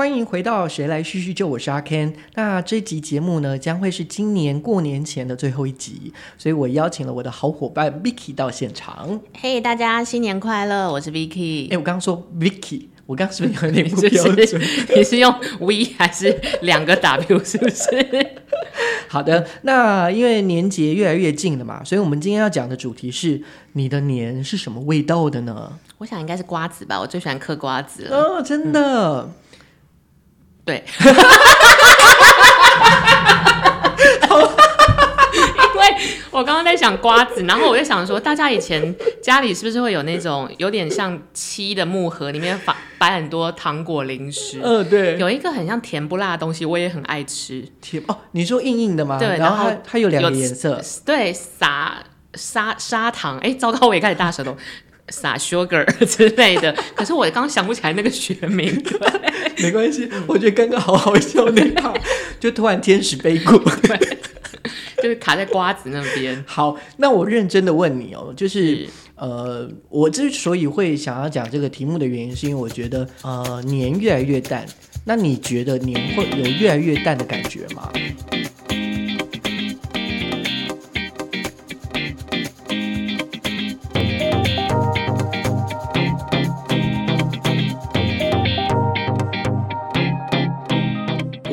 欢迎回到《谁来叙叙旧》，我是阿 Ken。那这集节目呢，将会是今年过年前的最后一集，所以我邀请了我的好伙伴 Vicky 到现场。嘿，大家新年快乐！我是 Vicky。哎，我刚刚说 Vicky，我刚刚是不是有点不标准？你是用 V 还是两个 W？是不是？好的，那因为年节越来越近了嘛，所以我们今天要讲的主题是你的年是什么味道的呢？我想应该是瓜子吧，我最喜欢嗑瓜子了。哦，真的。对，因为我刚刚在想瓜子，然后我就想说，大家以前家里是不是会有那种有点像漆的木盒，里面放摆很多糖果零食？嗯，对，有一个很像甜不辣的东西，我也很爱吃。甜哦，你说硬硬的吗？对，然后它它有两个颜色，对，撒砂砂糖。哎，糟糕，我也开始大舌头。撒 sugar 之类的，可是我刚想不起来那个学名。没关系，我觉得刚刚好好笑那套，就突然天使背骨，就是卡在瓜子那边。好，那我认真的问你哦，就是呃，我之所以会想要讲这个题目的原因，是因为我觉得呃年越来越淡，那你觉得年会有越来越淡的感觉吗？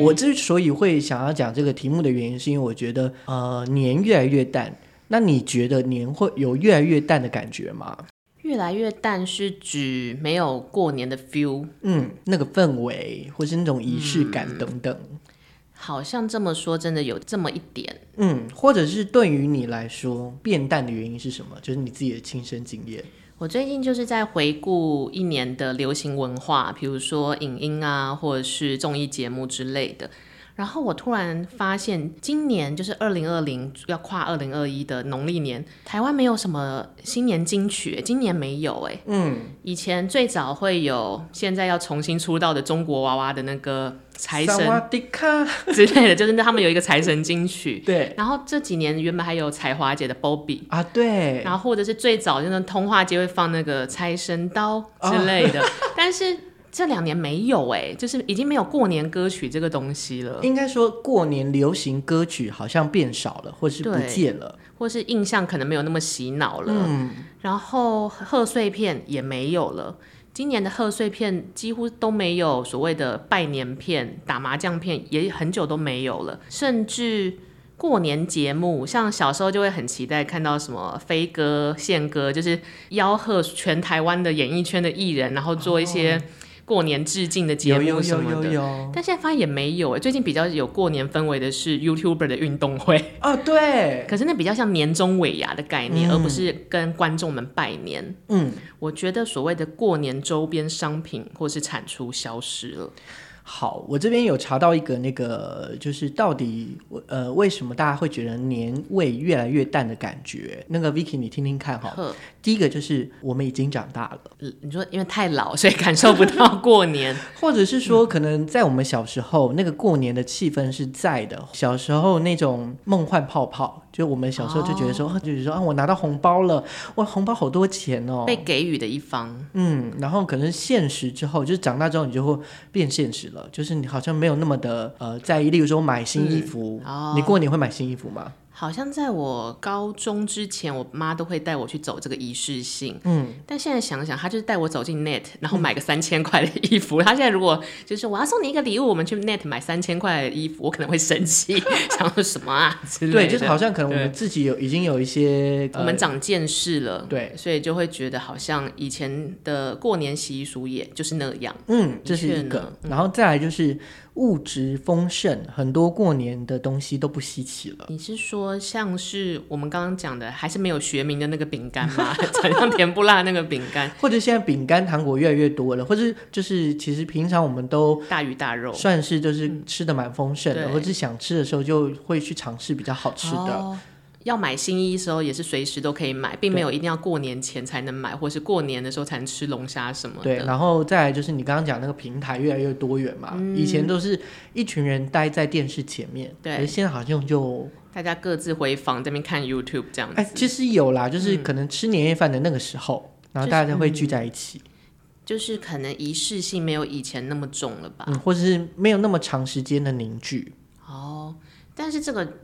我之所以会想要讲这个题目的原因，是因为我觉得，呃，年越来越淡。那你觉得年会有越来越淡的感觉吗？越来越淡是指没有过年的 feel，嗯，那个氛围或是那种仪式感等等。好像这么说，真的有这么一点。嗯，或者是对于你来说变淡的原因是什么？就是你自己的亲身经验。我最近就是在回顾一年的流行文化，比如说影音啊，或者是综艺节目之类的。然后我突然发现，今年就是二零二零要跨二零二一的农历年，台湾没有什么新年金曲，今年没有哎。嗯，以前最早会有，现在要重新出道的中国娃娃的那个财神 之类的，就是他们有一个财神金曲。对。然后这几年原本还有彩华姐的 Bobby 啊，对。然后或者是最早就是通话街会放那个财神刀之类的，但是。这两年没有哎，就是已经没有过年歌曲这个东西了。应该说过年流行歌曲好像变少了，或是不见了，或是印象可能没有那么洗脑了。嗯，然后贺岁片也没有了。今年的贺岁片几乎都没有所谓的拜年片、打麻将片，也很久都没有了。甚至过年节目，像小时候就会很期待看到什么飞哥、宪哥，就是吆喝全台湾的演艺圈的艺人，然后做一些。过年致敬的节目什么的，但现在发现也没有哎。最近比较有过年氛围的是 YouTuber 的运动会 哦，对。可是那比较像年终尾牙的概念，而不是跟观众们拜年。嗯，我觉得所谓的过年周边商品或是产出消失了。好，我这边有查到一个那个，就是到底呃为什么大家会觉得年味越来越淡的感觉？那个 Vicky，你听听看哈。第一个就是我们已经长大了，你说因为太老，所以感受不到过年，或者是说可能在我们小时候那个过年的气氛是在的，小时候那种梦幻泡泡，就我们小时候就觉得说，就是说啊，我拿到红包了，哇，红包好多钱哦，被给予的一方，嗯，然后可能现实之后，就是长大之后你就会变现实了。就是你好像没有那么的呃在意，例如说买新衣服，你过年会买新衣服吗？好像在我高中之前，我妈都会带我去走这个仪式性。嗯，但现在想想，她就是带我走进 Net，然后买个三千块的衣服。她现在如果就是我要送你一个礼物，我们去 Net 买三千块的衣服，我可能会生气，想说什么啊之类的。对，就是好像可能我们自己有已经有一些，我们长见识了，对，所以就会觉得好像以前的过年习俗也就是那样。嗯，这是一个，然后再来就是。物质丰盛，很多过年的东西都不稀奇了。你是说像是我们刚刚讲的，还是没有学名的那个饼干吗？像甜不辣那个饼干，或者现在饼干糖果越来越多了，或者就是其实平常我们都大鱼大肉，算是就是吃的蛮丰盛的，或者想吃的时候就会去尝试比较好吃的。要买新衣的时候也是随时都可以买，并没有一定要过年前才能买，或是过年的时候才能吃龙虾什么的。对，然后再来就是你刚刚讲那个平台越来越多元嘛，以前都是一群人待在电视前面，对，现在好像就大家各自回房这边看 YouTube 这样子。哎，其实有啦，就是可能吃年夜饭的那个时候，然后大家会聚在一起。就是可能仪式性没有以前那么重了吧。嗯，或者是没有那么长时间的凝聚。哦，但是这个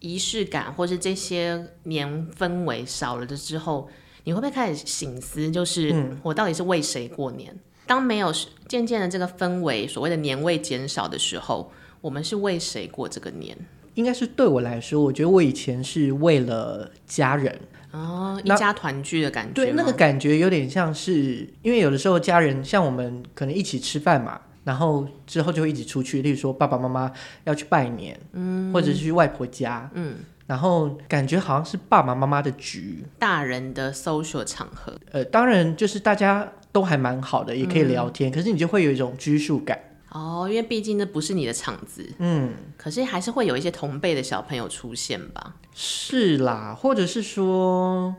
仪式感或是这些年氛围少了的之后，你会不会开始醒思，就是我到底是为谁过年？当没有渐渐的这个氛围，所谓的年味减少的时候，我们是为谁过这个年？应该是对我来说，我觉得我以前是为了家人哦，一家团聚的感觉。对，那个感觉有点像是，因为有的时候家人像我们可能一起吃饭嘛，然后之后就会一起出去，例如说爸爸妈妈要去拜年，嗯，或者是去外婆家，嗯，然后感觉好像是爸爸妈妈的局，大人的 social 场合。呃，当然就是大家都还蛮好的，也可以聊天，可是你就会有一种拘束感。哦，因为毕竟那不是你的场子，嗯，可是还是会有一些同辈的小朋友出现吧？是啦，或者是说，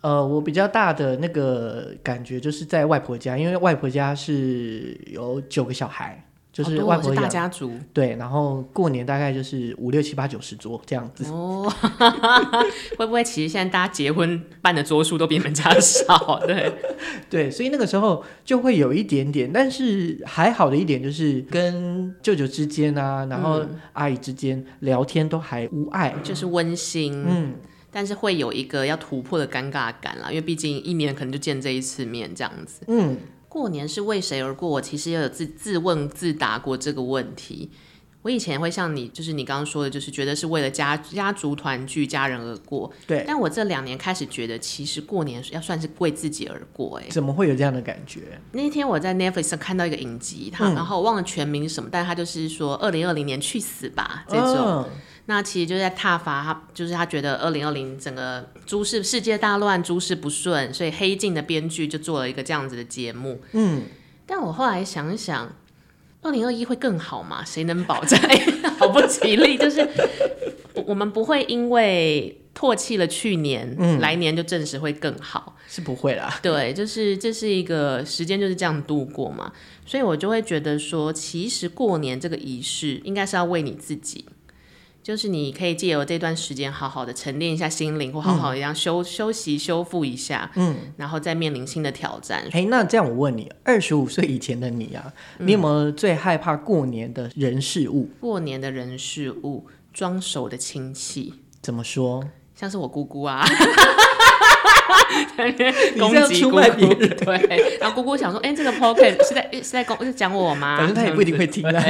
呃，我比较大的那个感觉就是在外婆家，因为外婆家是有九个小孩。就是外婆大家族，对，然后过年大概就是五六七八九十桌这样子。哦，会不会其实现在大家结婚办的桌数都比你们家少？对，对，所以那个时候就会有一点点，但是还好的一点就是跟舅舅之间啊，然后阿姨之间聊天都还无碍，就是温馨。嗯，但是会有一个要突破的尴尬感啦，因为毕竟一年可能就见这一次面这样子。嗯。过年是为谁而过？我其实也有自自问自答过这个问题。我以前会像你，就是你刚刚说的，就是觉得是为了家家族团聚、家人而过。对。但我这两年开始觉得，其实过年要算是为自己而过。哎，怎么会有这样的感觉？那天我在 Netflix 上看到一个影集，他然后忘了全名什么，但他就是说二零二零年去死吧这种。那其实就是在踏伐他，就是他觉得二零二零整个诸事世界大乱，诸事不顺，所以黑镜的编剧就做了一个这样子的节目。嗯，但我后来想一想，二零二一会更好吗？谁能保证？好不吉利，就是我们不会因为唾弃了去年，来年就证实会更好，是不会啦。对，就是这是一个时间就是这样度过嘛，所以我就会觉得说，其实过年这个仪式应该是要为你自己。就是你可以借由这段时间好好的沉淀一下心灵，或好好一样休休息、修复一下，嗯，然后再面临新的挑战。哎，那这样我问你，二十五岁以前的你啊，你有没有最害怕过年的人事物？过年的人事物，装熟的亲戚，怎么说？像是我姑姑啊，攻击姑姑，对，然后姑姑想说，哎，这个 pocket 是在是在讲是讲我吗？反正他也不一定会听 的。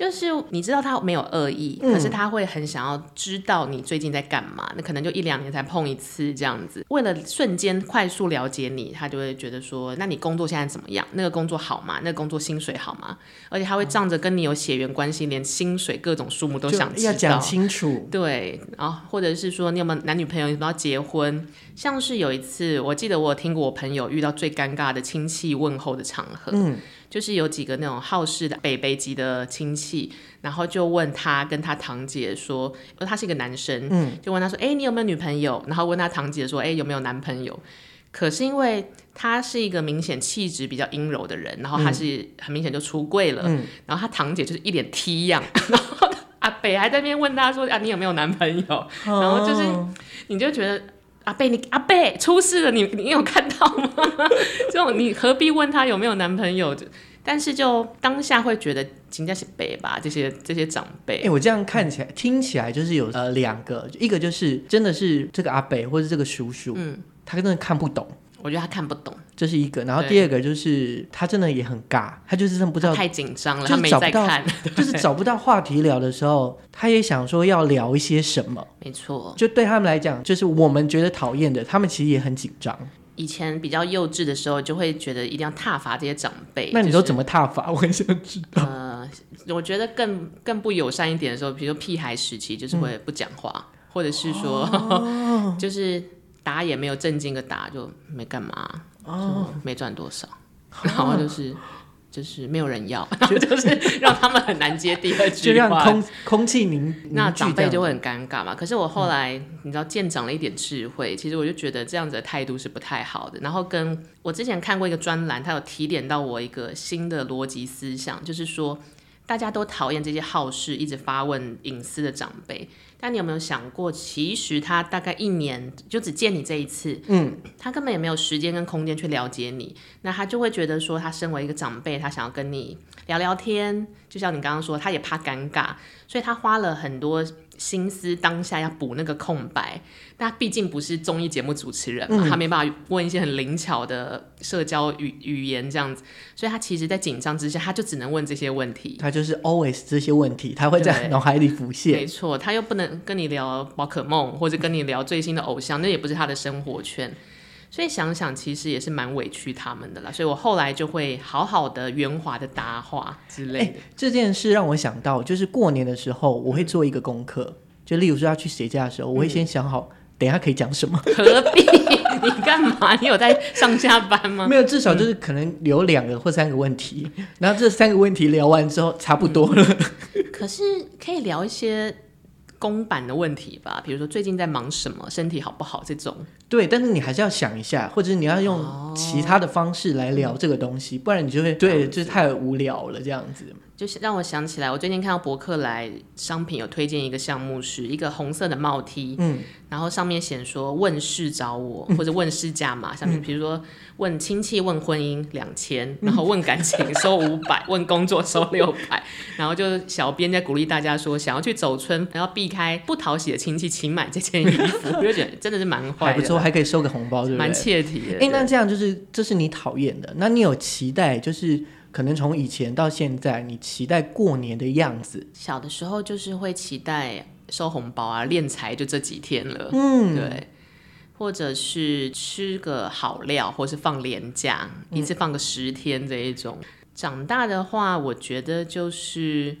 就是你知道他没有恶意，可是他会很想要知道你最近在干嘛。那可能就一两年才碰一次这样子，为了瞬间快速了解你，他就会觉得说：那你工作现在怎么样？那个工作好吗？那个工作薪水好吗？而且他会仗着跟你有血缘关系，连薪水各种数目都想。要讲清楚。对，然后或者是说你有没有男女朋友？有没有要结婚？像是有一次，我记得我有听过我朋友遇到最尴尬的亲戚问候的场合。嗯。就是有几个那种好事的北北级的亲戚，然后就问他跟他堂姐说，他是一个男生，嗯，就问他说，哎，你有没有女朋友？然后问他堂姐说，哎，有没有男朋友？可是因为他是一个明显气质比较阴柔的人，然后他是很明显就出柜了，嗯，然后他堂姐就是一脸 T 样，然后阿北还在那边问他说，啊，你有没有男朋友？然后就是你就觉得。阿贝，你阿贝出事了，你你有看到吗？这种你何必问他有没有男朋友？但是就当下会觉得人家是辈吧，这些这些长辈。哎，我这样看起来听起来就是有呃两个，一个就是真的是这个阿贝或者这个叔叔，嗯，他真的看不懂。我觉得他看不懂，这是一个。然后第二个就是他真的也很尬，他就是真的不知道太紧张了，就是找不到，就是找不到话题聊的时候，他也想说要聊一些什么。没错，就对他们来讲，就是我们觉得讨厌的，他们其实也很紧张。以前比较幼稚的时候，就会觉得一定要踏伐这些长辈。那你都怎么踏伐？我很想知道。呃，我觉得更更不友善一点的时候，比如说屁孩时期，就是会不讲话，或者是说，就是。打也没有正经的打，就没干嘛，哦，没赚多少，然后就是就是没有人要，就是让他们很难接第二句话，就让空空气凝，那长辈就会很尴尬嘛。可是我后来你知道见长了一点智慧，其实我就觉得这样子的态度是不太好的。然后跟我之前看过一个专栏，他有提点到我一个新的逻辑思想，就是说。大家都讨厌这些好事、一直发问隐私的长辈。但你有没有想过，其实他大概一年就只见你这一次，嗯，他根本也没有时间跟空间去了解你，那他就会觉得说，他身为一个长辈，他想要跟你聊聊天，就像你刚刚说，他也怕尴尬，所以他花了很多。心思当下要补那个空白，但他毕竟不是综艺节目主持人嘛，他没办法问一些很灵巧的社交语语言这样子，所以他其实，在紧张之下，他就只能问这些问题。他就是 always 这些问题，他会在脑海里浮现。没错，他又不能跟你聊宝可梦，或者跟你聊最新的偶像，那也不是他的生活圈。所以想想，其实也是蛮委屈他们的啦。所以我后来就会好好的圆滑的答话之类的。这件事让我想到，就是过年的时候，我会做一个功课，就例如说要去谁家的时候，我会先想好，等一下可以讲什么。何必？你干嘛？你有在上下班吗？没有，至少就是可能留两个或三个问题，然后这三个问题聊完之后，差不多了。可是可以聊一些。公版的问题吧，比如说最近在忙什么，身体好不好这种。对，但是你还是要想一下，或者你要用其他的方式来聊这个东西，不然你就会对，就是太无聊了这样子。就是让我想起来，我最近看到博客来商品有推荐一个项目，是一个红色的帽 T，嗯，然后上面写说问事找我，或者问事价嘛，上面比如说问亲戚问婚姻两千，然后问感情收五百，问工作收六百，然后就小编在鼓励大家说，想要去走村，然后避开不讨喜的亲戚，请买这件衣服，我就觉得真的是蛮坏，还不错，还可以收个红包，对不对？蛮切题的。哎，那这样就是这是你讨厌的，那你有期待就是？可能从以前到现在，你期待过年的样子。小的时候就是会期待收红包啊，练财就这几天了，嗯，对，或者是吃个好料，或是放年假，一次放个十天这一种。长大的话，我觉得就是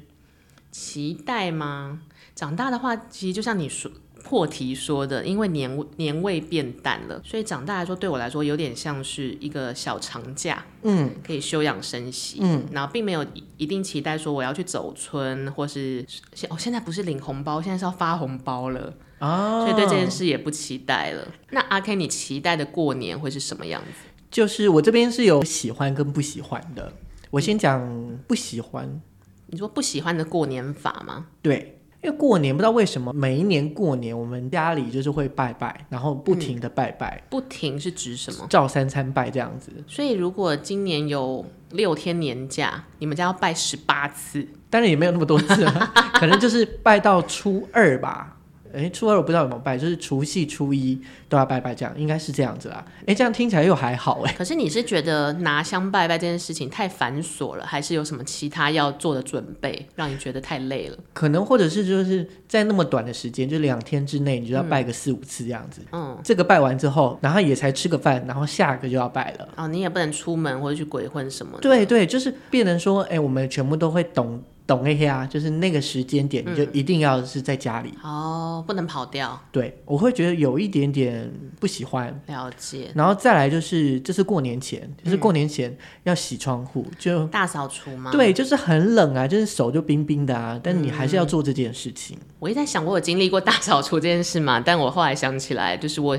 期待吗？长大的话，其实就像你说。破题说的，因为年年味变淡了，所以长大来说，对我来说有点像是一个小长假，嗯，可以休养生息，嗯，然后并没有一定期待说我要去走村，或是现哦现在不是领红包，现在是要发红包了啊，所以对这件事也不期待了。那阿 K，你期待的过年会是什么样子？就是我这边是有喜欢跟不喜欢的，我先讲不喜欢。你说不喜欢的过年法吗？对。因为过年不知道为什么，每一年过年我们家里就是会拜拜，然后不停的拜拜。不停是指什么？照三餐拜这样子。所以如果今年有六天年假，你们家要拜十八次？当然也没有那么多次，可能就是拜到初二吧。哎，初二我不知道怎么拜，就是除夕、初一都要拜拜，这样应该是这样子啦。哎，这样听起来又还好哎。可是你是觉得拿香拜拜这件事情太繁琐了，还是有什么其他要做的准备，让你觉得太累了？可能或者是就是在那么短的时间，就两天之内，你就要拜个四五次这样子。嗯，这个拜完之后，然后也才吃个饭，然后下个就要拜了。哦，你也不能出门或者去鬼混什么。对对，就是变成说，哎，我们全部都会懂。懂一下，就是那个时间点，你就一定要是在家里哦，不能跑掉。对，我会觉得有一点点不喜欢。了解。然后再来就是，这是过年前，就是过年前要洗窗户，就大扫除吗？对，就是很冷啊，就是手就冰冰的啊，但你还是要做这件事情。我一直在想，我有经历过大扫除这件事嘛？但我后来想起来，就是我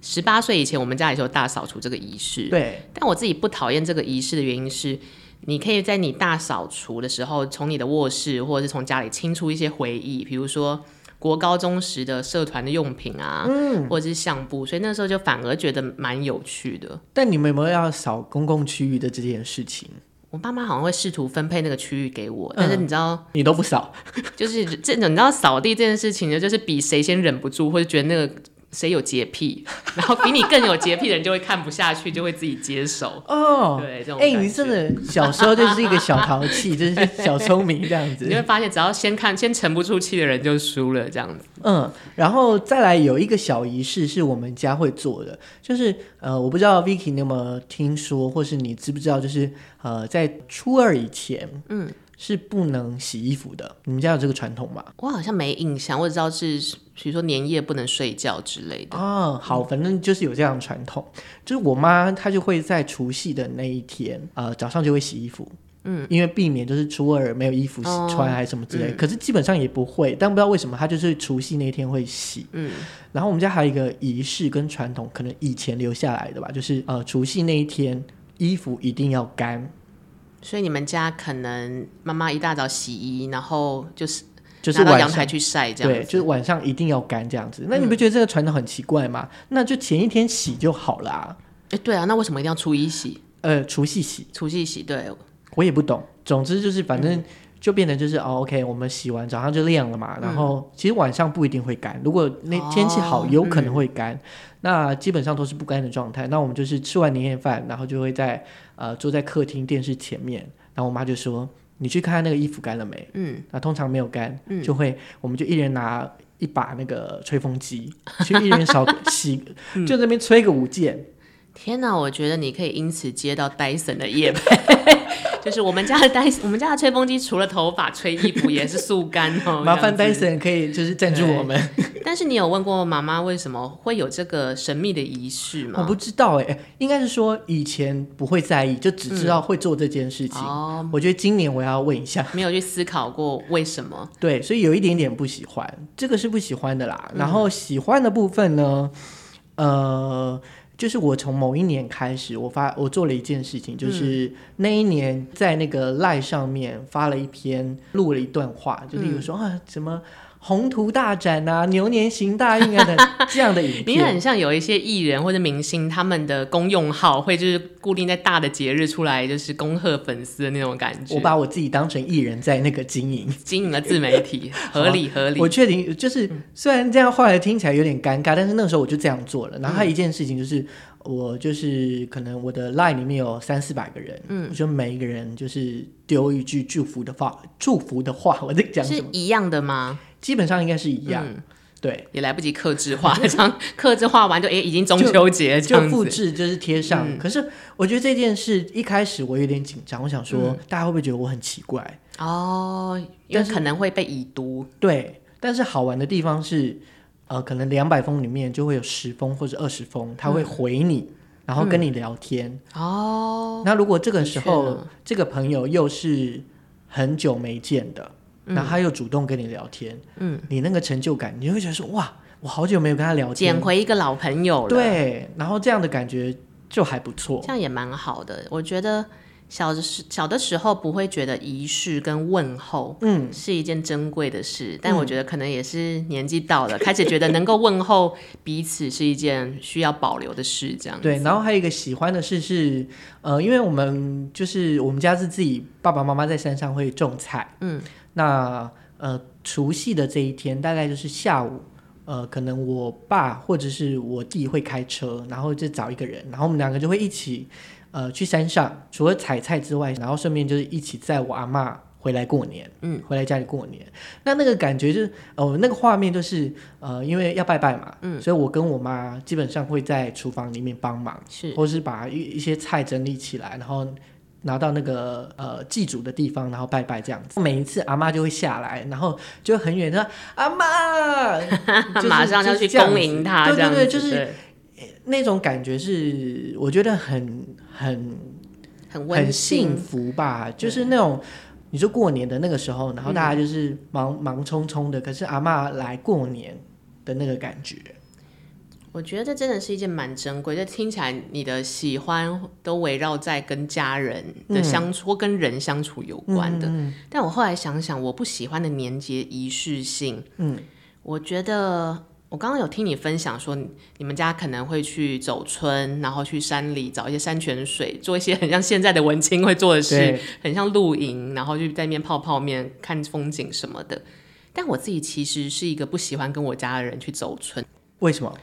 十八岁以前，我们家里就有大扫除这个仪式。对。但我自己不讨厌这个仪式的原因是。你可以在你大扫除的时候，从你的卧室或者是从家里清出一些回忆，比如说国高中时的社团的用品啊，嗯，或者是相簿，所以那时候就反而觉得蛮有趣的。但你们有没有要扫公共区域的这件事情？我爸妈好像会试图分配那个区域给我，但是你知道，你都不扫，就是这种你知道扫地这件事情呢，就是比谁先忍不住或者觉得那个。谁有洁癖，然后比你更有洁癖的人就会看不下去，就会自己接手。哦，对，这种哎，你真的小时候就是一个小淘气，就是小聪明这样子。你会发现，只要先看先沉不住气的人就输了，这样子。嗯，然后再来有一个小仪式是我们家会做的，就是呃，我不知道 Vicky 你有没有听说，或是你知不知道，就是呃，在初二以前，嗯。是不能洗衣服的，你们家有这个传统吗？我好像没印象，我只知道是，比如说年夜不能睡觉之类的。哦，好，反正就是有这样的传统，就是我妈她就会在除夕的那一天，呃，早上就会洗衣服，嗯，因为避免就是初二没有衣服穿还是什么之类。可是基本上也不会，但不知道为什么她就是除夕那天会洗。嗯，然后我们家还有一个仪式跟传统，可能以前留下来的吧，就是呃，除夕那一天衣服一定要干。所以你们家可能妈妈一大早洗衣，然后就是就是拿到阳台去晒这样对，就是晚上一定要干这样子。那你不觉得这个传统很奇怪吗？那就前一天洗就好啦。哎、对啊，那为什么一定要初一洗、呃，除夕洗，除夕洗？对，我也不懂。总之就是反嗯正就变成就是、哦，OK，我们洗完早上就晾了嘛，然后其实晚上不一定会干。如果那天气好，哦有可能会干。那基本上都是不干的状态。那我们就是吃完年夜饭，然后就会在呃坐在客厅电视前面，然后我妈就说：“你去看看那个衣服干了没？”嗯，那通常没有干，就会我们就一人拿一把那个吹风机，去一人少洗，嗯就在那边吹个五件。天哪，我觉得你可以因此接到戴森的夜配，就是我们家的戴，我们家的吹风机除了头发吹衣服也是速干哦。麻烦戴森可以就是赞助我们。但是你有问过妈妈为什么会有这个神秘的仪式吗？我不知道哎、应该是说以前不会在意，就只知道会做这件事情。哦，我觉得今年我要问一下，没有去思考过为什么。对，所以有一点点不喜欢，这个是不喜欢的啦。然后喜欢的部分呢，呃，就是我从某一年开始，我发我做了一件事情，就是那一年在那个赖上面发了一篇，录了一段话，就例如说、啊，什么宏图大展啊，牛年行大运啊的 这样的影片你片。很像有一些艺人或者明星，他们的公用号会就是固定在大的节日出来，就是恭贺粉丝的那种感觉。我把我自己当成艺人在那个经营，经营了自媒体，合理合理。我确定，就是虽然这样后来听起来有点尴尬，但是那个时候我就这样做了。然后还有一件事情就是，我就是可能我的 line 里面有三四百个人，嗯，我就每一个人就是丢一句祝福的话，祝福的话，我在讲？是一样的吗？基本上应该是一样，嗯对，也来不及克制化，这样克制化完就哎、已经中秋节这就。复制就是贴上。可是我觉得这件事一开始我有点紧张，我想说、大家会不会觉得我很奇怪？哦，因为可能会被已读。对，但是好玩的地方是，呃，可能两百封里面就会有十封或者二十封，他会回你，然后跟你聊天。哦，那如果这个时候这个朋友又是很久没见的，然后他又主动跟你聊天，嗯，你那个成就感，你会觉得说哇，我好久没有跟他聊天捡，回一个老朋友了，，对，然后这样的感觉就还不错。这。样也蛮好的。我觉得小的时小的时候不会觉得仪式跟问候，嗯，是一件珍贵的事，但我觉得可能也是年纪到了，开始觉得能够问候彼此是一件需要保留的事，这样子。对，然后还有一个喜欢的事是，呃，因为我们就是我们家是自己爸爸妈妈在山上会种菜，嗯，那呃除夕的这一天大概就是下午，呃，可能我爸或者是我弟会开车，然后就找一个人，然后我们两个就会一起呃去山上，除了采菜之外，然后顺便就是一起载我阿妈回来过年，嗯，回来家里过年。那那个感觉就是，呃，那个画面就是，呃，因为要拜拜嘛，嗯，所以我跟我妈基本上会在厨房里面帮忙，是或是把一一些菜整理起来，然后拿到那个呃祭祖的地方，然后拜拜这样子。每一次阿妈就会下来，然后就很远的说阿妈，就是马上要去就是这样子。恭迎他，对对对，就是那种感觉是我觉得很很很很幸，福吧，就是那种。你说过年的那个时候，然后大家就是忙、忙匆匆的，可是阿妈来过年的那个感觉，我觉得这真的是一件蛮珍贵。这听起来你的喜欢都围绕在跟家人的相处、或跟人相处有关的。但我后来想想，我不喜欢的年节仪式性，嗯，我觉得我刚刚有听你分享说，你你们家可能会去走村，然后去山里找一些山泉水，做一些很像现在的文青会做的事，很像露营，然后就在那边泡泡面、看风景什么的。但我自己其实是一个不喜欢跟我家的人去走村。为什么？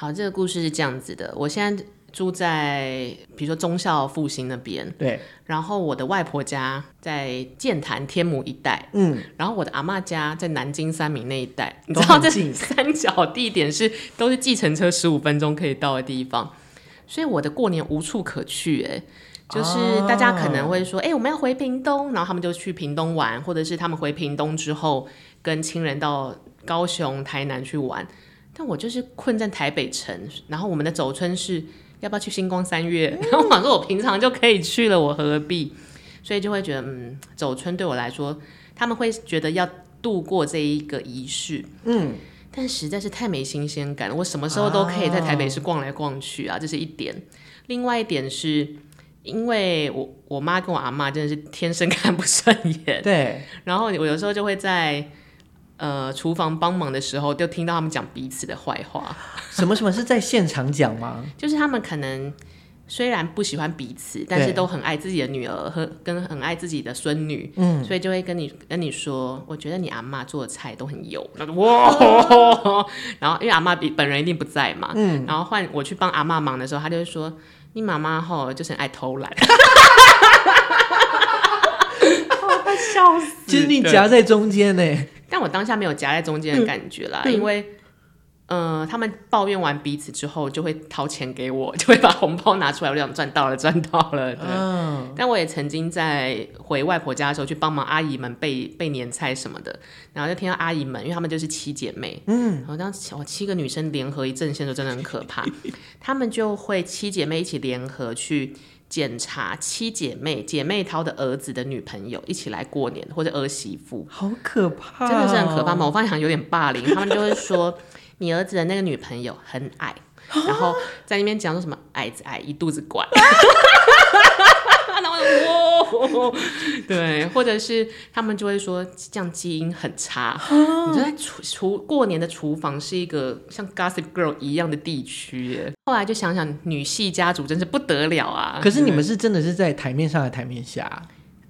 好，这个故事是这样子的，我现在住在比如说忠孝复兴那边，对，然后我的外婆家在剑潭天母一带，嗯，然后我的阿妈家在南京三明那一带，你知道这三角地点是都是计程车十五分钟可以到的地方，所以我的过年无处可去、哎。就是大家可能会说，哎、我们要回屏东，然后他们就去屏东玩，或者是他们回屏东之后跟亲人到高雄、台南去玩。但我就是困在台北城，然后我们的走春是要不要去星光三月？然后我想说，我平常就可以去了，我何必？所以就会觉得，嗯，走春对我来说，他们会觉得要度过这一个仪式，嗯，但实在是太没新鲜感了。我什么时候都可以在台北市逛来逛去啊，这是一点。另外一点是。因为我我妈跟我阿妈真的是天生 看不顺眼，对，然后我有时候就会在呃厨房帮忙的时候，就听到他们讲彼此的坏话，什么什么是在现场讲吗？就是他们可能虽然不喜欢彼此，但是都很爱自己的女儿和跟很爱自己的孙女，嗯，所以就会跟你跟你说，我觉得你阿妈做的菜都很油，哇，然后因为阿妈比本人一定不在嘛，嗯，然后换我去帮阿妈忙的时候，他就会说。你妈妈吼就是爱偷懒，快 笑死！其实你夹在中间呢，但我当下没有夹在中间的感觉啦，因为。嗯，他们抱怨完彼此之后，就会掏钱给我，就会把红包拿出来，我就想赚到了，赚到了。嗯，但我也曾经在回外婆家的时候去帮忙阿姨们备备年菜什么的，然后就听到阿姨们，因为他们就是七姐妹，嗯，然后当我七个女生联合一阵线就，真的很可怕。他们就会七姐妹一起联合去检查七姐妹姐妹淘的儿子的女朋友，一起来过年或者儿媳妇，好可怕，真的是很可怕。嘛！我发现好像有点霸凌，他们就会说。你儿子的那个女朋友很矮，然后在那边讲说什么矮子矮一肚子管，然 后，对，或者是他们就会说这样基因很差。你就在厨厨过年的厨房是一个像 Gossip Girl 一样的地区耶。后来就想想女系家族真是不得了啊！可是你们是真的是在台面上的台面下？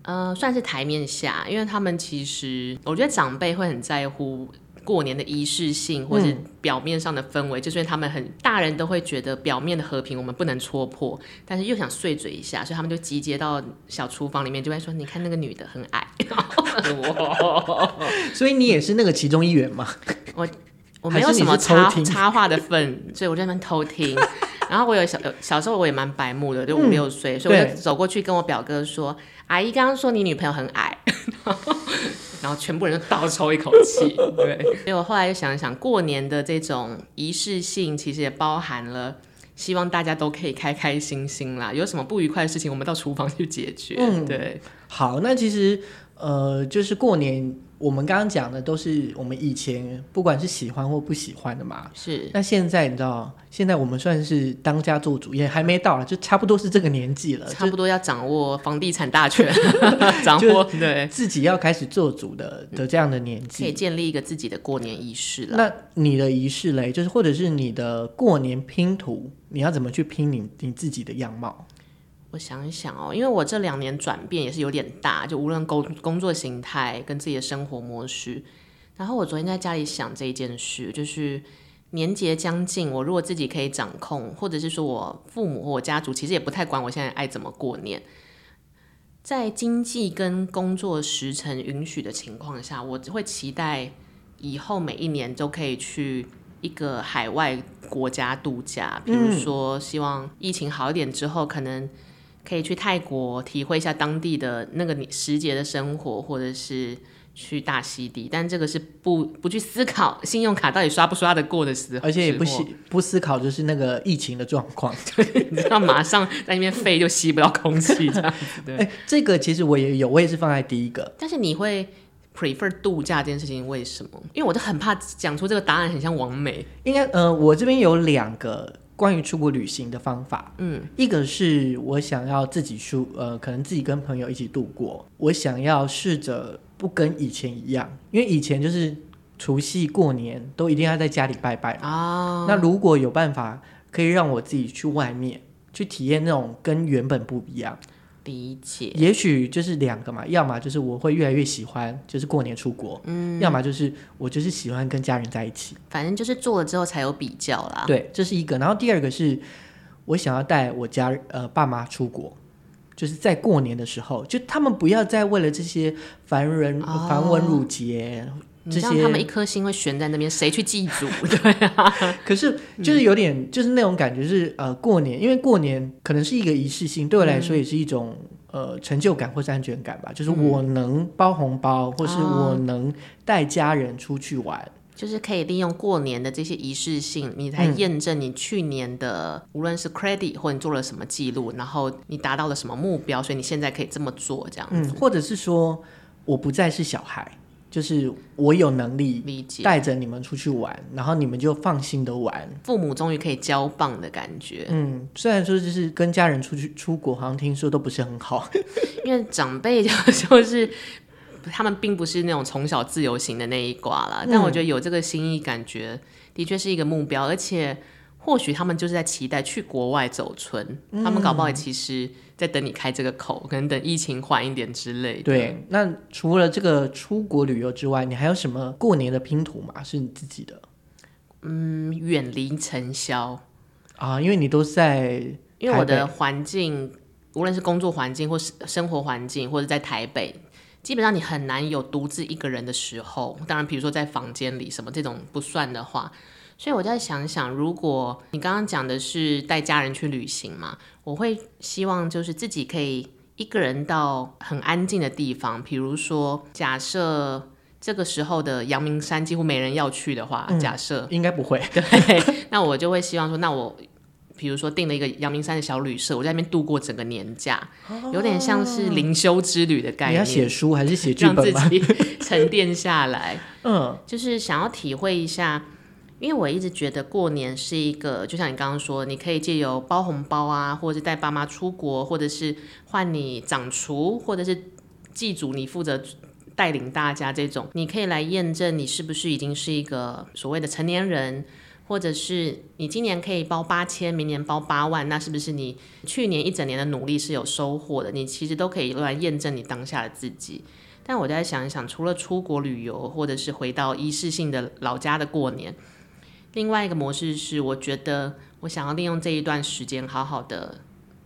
呃，算是台面下，因为他们其实我觉得长辈会很在乎。过年的仪式性或者表面上的氛围，就是他们很大人都会觉得表面的和平我们不能戳破，但是又想碎嘴一下，所以他们就集结到小厨房里面，就会说：“你看那个女的很矮。”所以你也是那个其中一员吗？我 我没有什么插插话的份，所以我在那边偷听。然后我有小小时候我也蛮白目的，就五六岁，所以我就走过去跟我表哥说：“阿姨刚刚说你女朋友很矮。”然后全部人都倒抽一口气，对。所以我后来又想想，过年的这种仪式性，其实也包含了希望大家都可以开开心心啦。有什么不愉快的事情，我们到厨房去解决。嗯，对。好，那其实呃，就是过年。我们刚刚讲的都是我们以前不管是喜欢或不喜欢的嘛。是。那现在你知道，现在我们算是当家做主，也还没到了，就差不多是这个年纪了，差不多要掌握房地产大权，掌握对自己要开始做主的的这样的年纪，可以建立一个自己的过年仪式了。那你的仪式嘞，就是或者是你的过年拼图，你要怎么去拼你你自己的样貌？我想一想哦，因为我这两年转变也是有点大，就无论工工作形态跟自己的生活模式。然后我昨天在家里想这一件事，就是年节将近，我如果自己可以掌控，或者是说我父母或我家族其实也不太管我现在爱怎么过年，在经济跟工作时程允许的情况下，我会期待以后每一年都可以去一个海外国家度假，比如说希望疫情好一点之后，可能。可以去泰国体会一下当地的那个时节的生活，或者是去大溪地，但这个是不不去思考信用卡到底刷不刷得过的时候，而且也不思不思考就是那个疫情的状况，对，你知道马上在那边飞就吸不到空气这样。对，这个其实我也有，我也是放在第一个。但是你会 prefer 度假这件事情，为什么？因为我就很怕讲出这个答案很像王美。应该，呃，我这边有两个。关于出国旅行的方法，嗯，一个是我想要自己出，呃，可能自己跟朋友一起度过。我想要试着不跟以前一样，因为以前就是除夕过年都一定要在家里拜拜啊。那如果有办法可以让我自己去外面去体验那种跟原本不一样。理解，也许就是两个嘛，要么就是我会越来越喜欢，就是过年出国，嗯，要么就是我就是喜欢跟家人在一起，反正就是做了之后才有比较啦。对，这是一个，然后第二个是我想要带我家呃爸妈出国，就是在过年的时候，就他们不要再为了这些繁人繁文缛节。这些他们一颗心会悬在那边，谁去祭祖？对啊，可是就是有点，就是那种感觉是呃，过年，因为过年可能是一个仪式性，对我来说也是一种呃成就感或是安全感吧。就是我能包红包，或是我能带家人出去玩，就是可以利用过年的这些仪式性，你才验证你去年的无论是 credit 或你做了什么记录，然后你达到了什么目标，所以你现在可以这么做这样子，或者是说我不再是小孩。就是我有能力理解，带着你们出去玩，然后你们就放心的玩。父母终于可以交棒的感觉。嗯，虽然说就是跟家人出去出国，好像听说都不是很好。因为长辈就就是他们并不是那种从小自由行的那一挂啦，但我觉得有这个心意，感觉的确是一个目标，而且或许他们就是在期待去国外走春，他们搞不好其实。在等你开这个口，可能等疫情缓一点之类的。对，那除了这个出国旅游之外，你还有什么过年的拼图吗？是你自己的？嗯，远离尘嚣啊，因为你都在，因为我的环境，无论是工作环境或是生活环境，或者在台北，基本上你很难有独自一个人的时候。当然，比如说在房间里什么这种不算的话。所以我在想想，如果你刚刚讲的是带家人去旅行嘛，我会希望就是自己可以一个人到很安静的地方，比如说假设这个时候的阳明山几乎没人要去的话，假设应该不会，对，那我就会希望说，那我比如说订了一个阳明山的小旅社，我在那边度过整个年假，有点像是灵修之旅的概念。你要写书还是写剧本让自己沉淀下来，嗯，就是想要体会一下。因为我一直觉得过年是一个，就像你刚刚说，你可以借由包红包啊，或者是带爸妈出国，或者是换你掌厨，或者是祭祖，你负责带领大家这种，你可以来验证你是不是已经是一个所谓的成年人，或者是你今年可以包八千，明年包八万，那是不是你去年一整年的努力是有收获的？你其实都可以用来验证你当下的自己。但我在想一想，除了出国旅游，或者是回到仪式性的老家的过年。另外一个模式是，我觉得我想要利用这一段时间，好好的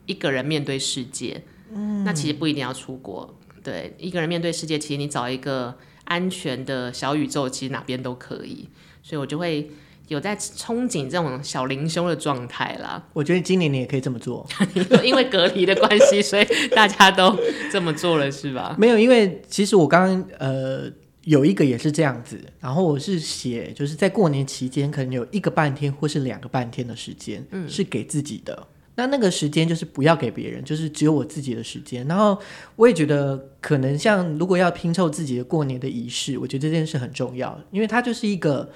一个人面对世界。嗯，那其实不一定要出国，对，一个人面对世界，其实你找一个安全的小宇宙，其实哪边都可以。所以我就会有在憧憬这种小灵修的状态啦。我觉得今年你也可以这么做，因为隔离的关系，所以大家都这么做了，是吧？没有，因为其实我刚刚呃。有一个也是这样子，然后我是写，就是在过年期间，可能有一个半天或是两个半天的时间，嗯，是给自己的。那那个时间就是不要给别人，就是只有我自己的时间。然后我也觉得，可能像如果要拼凑自己的过年的仪式，我觉得这件事很重要，因为它就是一个，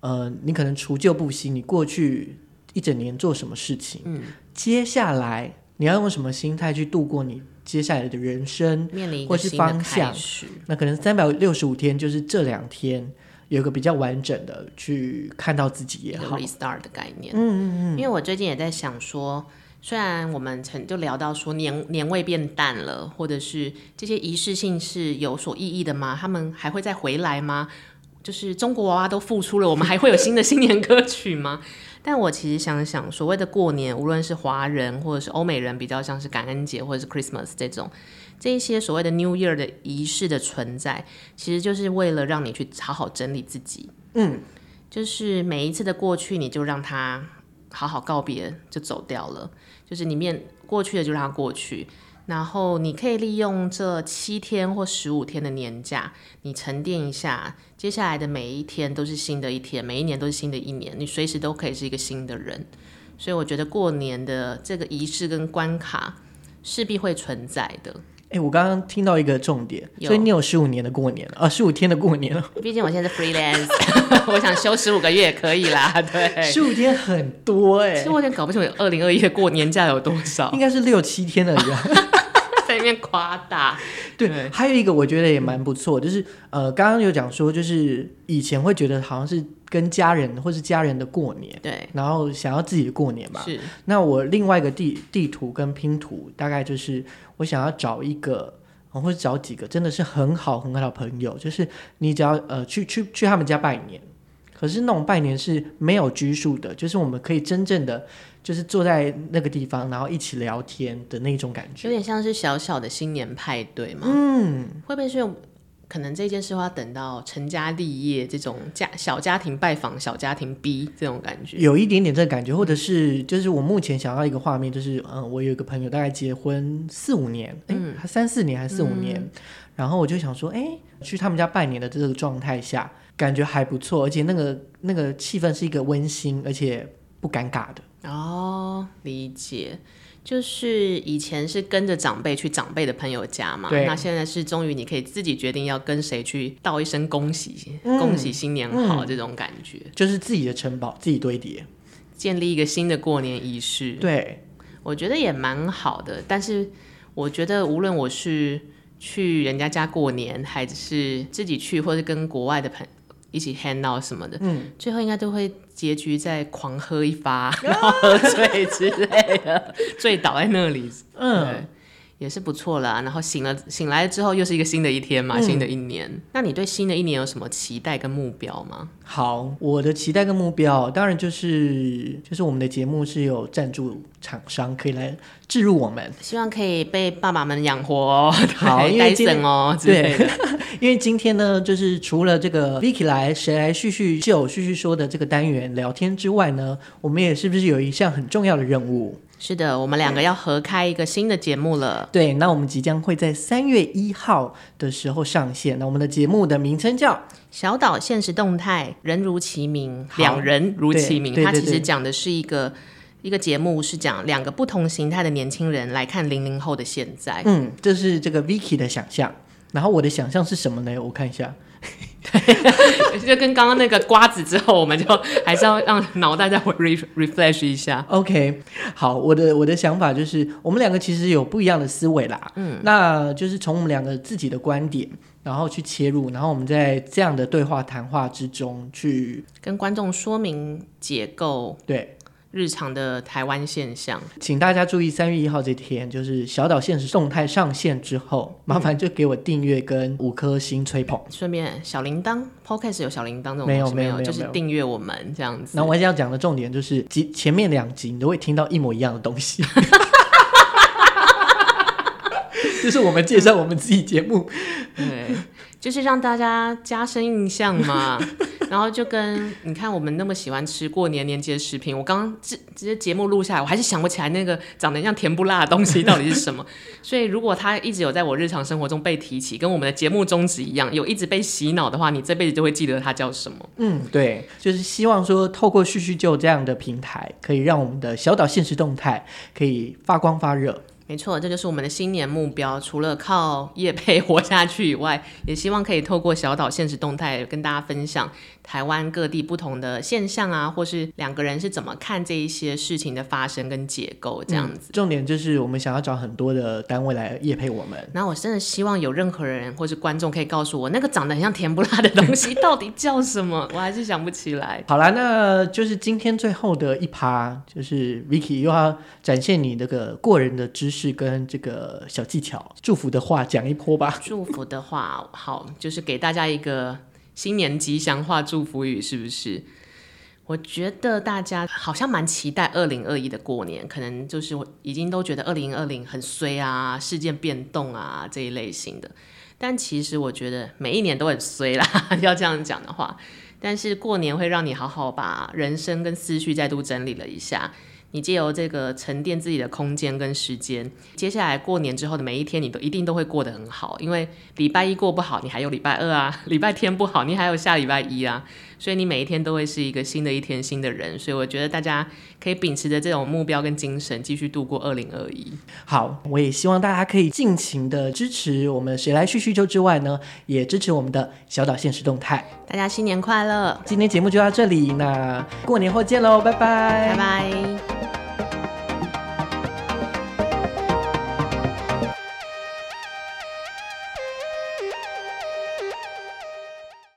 呃，你可能除旧布新，你过去一整年做什么事情，嗯，接下来你要用什么心态去度过你。接下来的人生，或是方向，那可能三百六十五天就是这两天有一个比较完整的去看到自己也好，restart 的概念。嗯嗯嗯。因为我最近也在想说，虽然我们曾就聊到说年年味变淡了，或者是这些仪式性是有所意义的吗？他们还会再回来吗？就是中国娃娃都复出了，我们还会有新的新年歌曲吗？但我其实想想，所谓的过年，无论是华人或者是欧美人，比较像是感恩节或者是 Christmas 这种，这一些所谓的 New Year 的仪式的存在，其实就是为了让你去好好整理自己。嗯，就是每一次的过去，你就让它好好告别，就走掉了。就是你面过去的就让它过去。然后你可以利用这七天或十五天的年假，你沉淀一下，接下来的每一天都是新的一天，每一年都是新的一年，你随时都可以是一个新的人。所以我觉得过年的这个仪式跟关卡势必会存在的。哎，我刚刚听到一个重点，所以你有十五年的过年了啊，十五天的过年了。毕竟我现在是 freelance，我想休十五个月也可以啦。对，十五天很多哎，其实我有点搞不清楚二零二一的过年假有多少，应该是六七天了呀。在那边夸大，对，还有一个我觉得也蛮不错，就是呃，刚刚有讲说，就是以前会觉得好像是跟家人或是家人的过年，对，然后想要自己的过年嘛，是。那我另外一个地地图跟拼图，大概就是我想要找一个，或者找几个真的是很好很好的朋友，就是你只要呃去去去他们家拜年，可是那种拜年是没有拘束的，就是我们可以真正的。就是坐在那个地方，然后一起聊天的那种感觉，有点像是小小的新年派对嘛。嗯，会不会是可能这件事要等到成家立业这种家小家庭拜访小家庭 B 这种感觉？有一点点这个感觉，或者是就是我目前想要一个画面，就是嗯，我有一个朋友大概结婚四五年，嗯，他三四年还是四五年，然后我就想说，哎，去他们家拜年的这个状态下，感觉还不错，而且那个那个气氛是一个温馨而且不尴尬的。哦，理解，就是以前是跟着长辈去长辈的朋友家嘛，那现在是终于你可以自己决定要跟谁去道一声恭喜，恭喜新年好、这种感觉，就是自己的城堡自己堆叠。建立一个新的过年仪式，对，我觉得也蛮好的。但是我觉得无论我是去人家家过年，还是自己去，或者跟国外的朋一起 hang out 什么的，嗯，最后应该都会结局在狂喝一发，然后喝醉之类的，醉倒在那里，嗯对，也是不错啦。然后醒了醒来之后，又是一个新的一天嘛，新的一年。那你对新的一年有什么期待跟目标吗？好，我的期待跟目标，当然就是就是我们的节目是有赞助厂商可以来置入我们。希望可以被爸爸们养活哦，好 对因为今哦对。因为今天呢，就是除了这个 Vicky 来谁来叙叙旧、叙叙说的这个单元聊天之外呢，我们也是不是有一项很重要的任务？是的，我们两个要合开一个新的节目了。对，那我们即将会在三月一号的时候上线。那我们的节目的名称叫小岛现实动态，人如其名，好两人如其名。它其实讲的是一个一个节目，是讲两个不同形态的年轻人来看零零后的现在。嗯，这是这个 Vicky 的想象。然后我的想象是什么呢？我看一下。就跟刚刚那个瓜子之后，我们就还是要让脑袋再 re refresh 一下。OK，好，我的我的想法就是，我们两个其实有不一样的思维啦。嗯，那就是从我们两个自己的观点，然后去切入，然后我们在这样的对话谈话之中去跟观众说明结构对，日常的台湾现象。请大家注意，三月一号这天就是小岛现实动态上线之后，麻烦就给我订阅跟五颗星吹捧。顺便小铃铛，Podcast 有小铃铛这种没有没有没有没有就是订阅我们这样子。那我要讲的重点就是，集前面两集你都会听到一模一样的东西。就是我们介绍我们自己节目，对，就是让大家加深印象嘛。然后就跟你看，我们那么喜欢吃过年年节食品，我刚刚这这些节目录下来，我还是想不起来那个长得像甜不辣的东西到底是什么。所以如果它一直有在我日常生活中被提起，跟我们的节目宗旨一样，有一直被洗脑的话，你这辈子就会记得它叫什么。嗯，对，就是希望说透过叙叙旧这样的平台，可以让我们的小岛现实动态可以发光发热。没错，这就是我们的新年目标。除了靠业配活下去以外，也希望可以透过小岛现实动态跟大家分享台湾各地不同的现象啊，或是两个人是怎么看这一些事情的发生跟解构这样子。嗯重点就是我们想要找很多的单位来业配我们。那我真的希望有任何人或是观众可以告诉我，那个长得很像甜不辣的东西到底叫什么，我还是想不起来。好啦，那就是今天最后的一趴，就是 Vicky 又要展现你那个过人的知识跟这个小技巧，祝福的话讲一波吧。祝福的话，好，就是给大家一个新年吉祥话祝福语，是不是？我觉得大家好像蛮期待二零二一的过年，可能就是已经都觉得二零二零很衰啊，事件变动啊这一类型的。但其实我觉得每一年都很衰啦，要这样讲的话。但是过年会让你好好把人生跟思绪再度整理了一下，你借由这个沉淀自己的空间跟时间，接下来过年之后的每一天，你都一定都会过得很好。因为礼拜一过不好，你还有礼拜二啊；礼拜天不好，你还有下礼拜一啊。所以你每一天都会是一个新的一天，新的人。所以我觉得大家可以秉持着这种目标跟精神，继续度过二零二一。好，我也希望大家可以尽情的支持我们谁来叙叙旧之外呢，也支持我们的小岛现实动态。大家新年快乐，今天节目就到这里，那过年后见喽，拜拜，拜拜。